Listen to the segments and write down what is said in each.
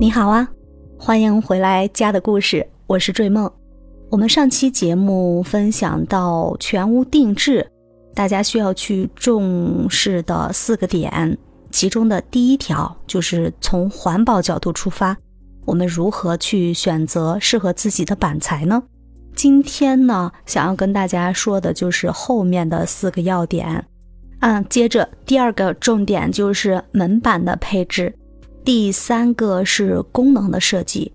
你好啊，欢迎回来《家的故事》，我是坠梦。我们上期节目分享到全屋定制，大家需要去重视的四个点，其中的第一条就是从环保角度出发，我们如何去选择适合自己的板材呢？今天呢，想要跟大家说的就是后面的四个要点。嗯，接着第二个重点就是门板的配置。第三个是功能的设计，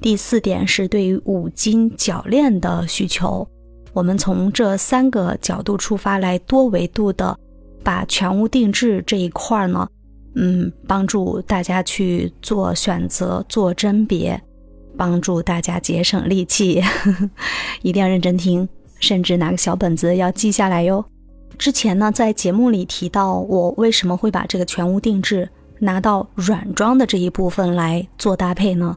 第四点是对于五金铰链的需求。我们从这三个角度出发，来多维度的把全屋定制这一块儿呢，嗯，帮助大家去做选择、做甄别，帮助大家节省力气。一定要认真听，甚至拿个小本子要记下来哟。之前呢，在节目里提到我为什么会把这个全屋定制。拿到软装的这一部分来做搭配呢？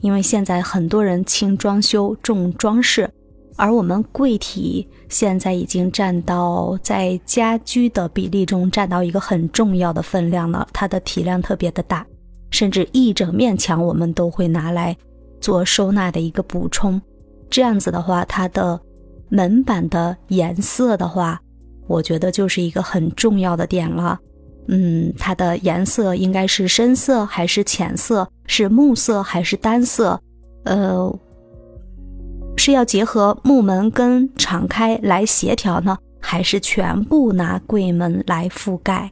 因为现在很多人轻装修重装饰，而我们柜体现在已经占到在家居的比例中占到一个很重要的分量了，它的体量特别的大，甚至一整面墙我们都会拿来做收纳的一个补充。这样子的话，它的门板的颜色的话，我觉得就是一个很重要的点了。嗯，它的颜色应该是深色还是浅色？是木色还是单色？呃，是要结合木门跟敞开来协调呢，还是全部拿柜门来覆盖？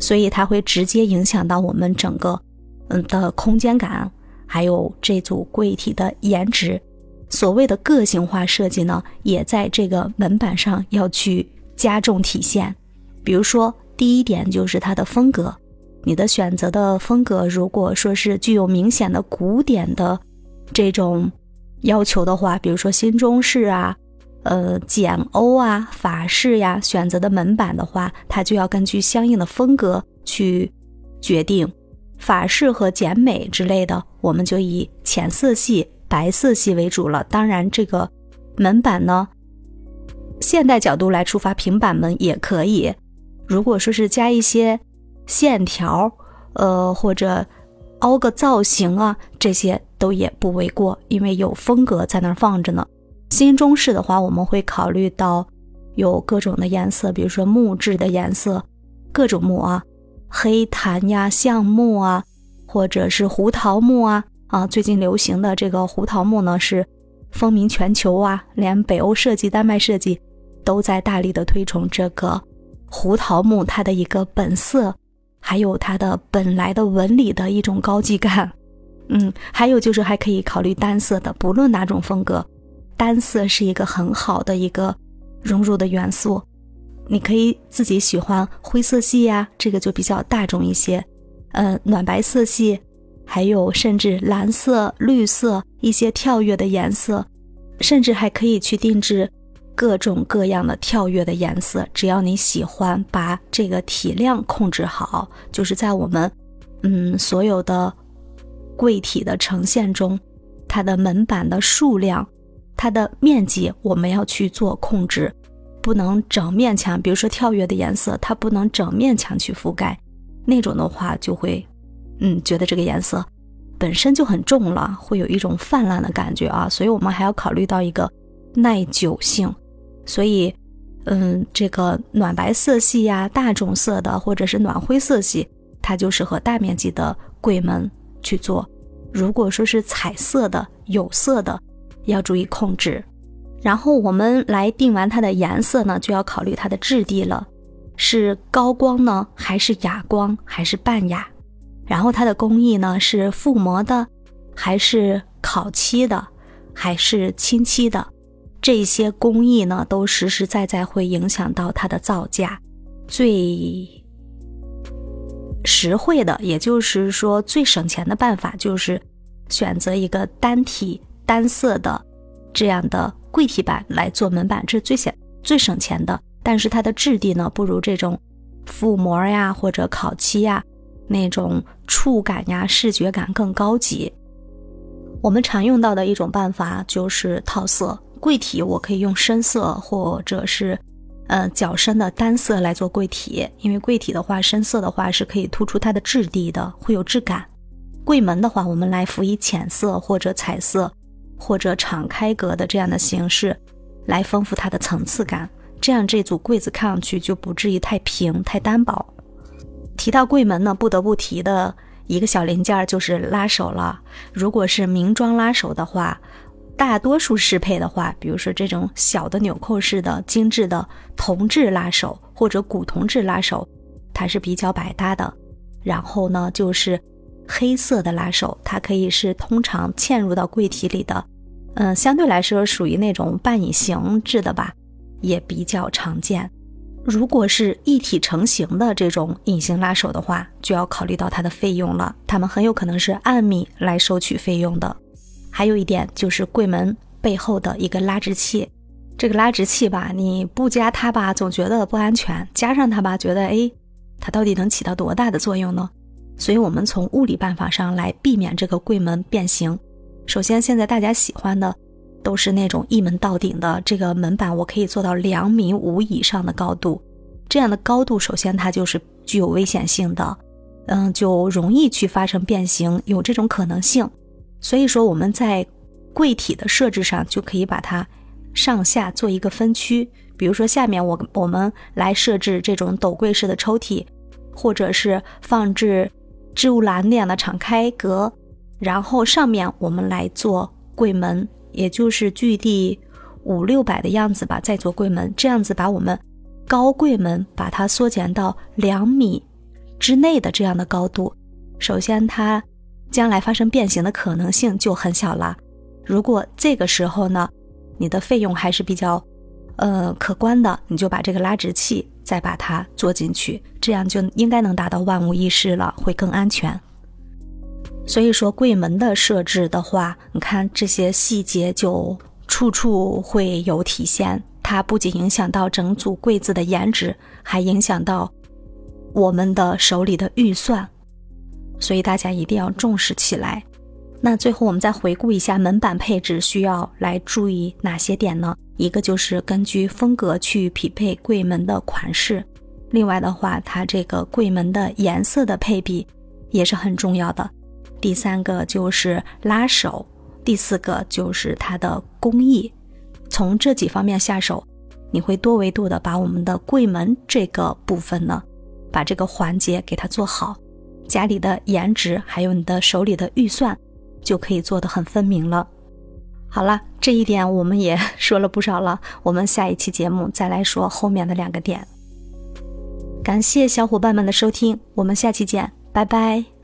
所以它会直接影响到我们整个嗯的空间感，还有这组柜体的颜值。所谓的个性化设计呢，也在这个门板上要去加重体现，比如说。第一点就是它的风格，你的选择的风格，如果说是具有明显的古典的这种要求的话，比如说新中式啊，呃简欧啊，法式呀，选择的门板的话，它就要根据相应的风格去决定。法式和简美之类的，我们就以浅色系、白色系为主了。当然，这个门板呢，现代角度来出发，平板门也可以。如果说是加一些线条，呃，或者凹个造型啊，这些都也不为过，因为有风格在那儿放着呢。新中式的话，我们会考虑到有各种的颜色，比如说木质的颜色，各种木啊，黑檀呀、橡木啊，或者是胡桃木啊，啊，最近流行的这个胡桃木呢是风靡全球啊，连北欧设计、丹麦设计都在大力的推崇这个。胡桃木它的一个本色，还有它的本来的纹理的一种高级感，嗯，还有就是还可以考虑单色的，不论哪种风格，单色是一个很好的一个融入的元素。你可以自己喜欢灰色系呀，这个就比较大众一些，呃，暖白色系，还有甚至蓝色、绿色一些跳跃的颜色，甚至还可以去定制。各种各样的跳跃的颜色，只要你喜欢，把这个体量控制好，就是在我们，嗯，所有的柜体的呈现中，它的门板的数量、它的面积，我们要去做控制，不能整面墙。比如说跳跃的颜色，它不能整面墙去覆盖，那种的话就会，嗯，觉得这个颜色本身就很重了，会有一种泛滥的感觉啊。所以我们还要考虑到一个耐久性。所以，嗯，这个暖白色系呀、大众色的或者是暖灰色系，它就适合大面积的柜门去做。如果说是彩色的、有色的，要注意控制。然后我们来定完它的颜色呢，就要考虑它的质地了，是高光呢，还是哑光，还是半哑？然后它的工艺呢，是覆膜的，还是烤漆的，还是清漆的？这些工艺呢，都实实在在会影响到它的造价。最实惠的，也就是说最省钱的办法，就是选择一个单体单色的这样的柜体板来做门板，这是最省最省钱的。但是它的质地呢，不如这种覆膜呀或者烤漆呀那种触感呀视觉感更高级。我们常用到的一种办法就是套色。柜体我可以用深色或者是，呃较深的单色来做柜体，因为柜体的话，深色的话是可以突出它的质地的，会有质感。柜门的话，我们来辅以浅色或者彩色或者敞开格的这样的形式，来丰富它的层次感。这样这组柜子看上去就不至于太平太单薄。提到柜门呢，不得不提的一个小零件就是拉手了。如果是明装拉手的话，大多数适配的话，比如说这种小的纽扣式的精致的铜质拉手或者古铜质拉手，它是比较百搭的。然后呢，就是黑色的拉手，它可以是通常嵌入到柜体里的，嗯，相对来说属于那种半隐形制的吧。也比较常见。如果是一体成型的这种隐形拉手的话，就要考虑到它的费用了。他们很有可能是按米来收取费用的。还有一点就是柜门背后的一个拉直器，这个拉直器吧，你不加它吧，总觉得不安全；加上它吧，觉得哎，它到底能起到多大的作用呢？所以，我们从物理办法上来避免这个柜门变形。首先，现在大家喜欢的。都是那种一门到顶的这个门板，我可以做到两米五以上的高度。这样的高度，首先它就是具有危险性的，嗯，就容易去发生变形，有这种可能性。所以说我们在柜体的设置上，就可以把它上下做一个分区。比如说下面我我们来设置这种斗柜式的抽屉，或者是放置置物篮那样的敞开格，然后上面我们来做柜门。也就是距地五六百的样子吧，再做柜门，这样子把我们高柜门把它缩减到两米之内的这样的高度。首先，它将来发生变形的可能性就很小了。如果这个时候呢，你的费用还是比较呃可观的，你就把这个拉直器再把它做进去，这样就应该能达到万无一失了，会更安全。所以说，柜门的设置的话，你看这些细节就处处会有体现。它不仅影响到整组柜子的颜值，还影响到我们的手里的预算。所以大家一定要重视起来。那最后我们再回顾一下门板配置需要来注意哪些点呢？一个就是根据风格去匹配柜门的款式。另外的话，它这个柜门的颜色的配比也是很重要的。第三个就是拉手，第四个就是它的工艺。从这几方面下手，你会多维度的把我们的柜门这个部分呢，把这个环节给它做好，家里的颜值还有你的手里的预算，就可以做得很分明了。好了，这一点我们也说了不少了，我们下一期节目再来说后面的两个点。感谢小伙伴们的收听，我们下期见，拜拜。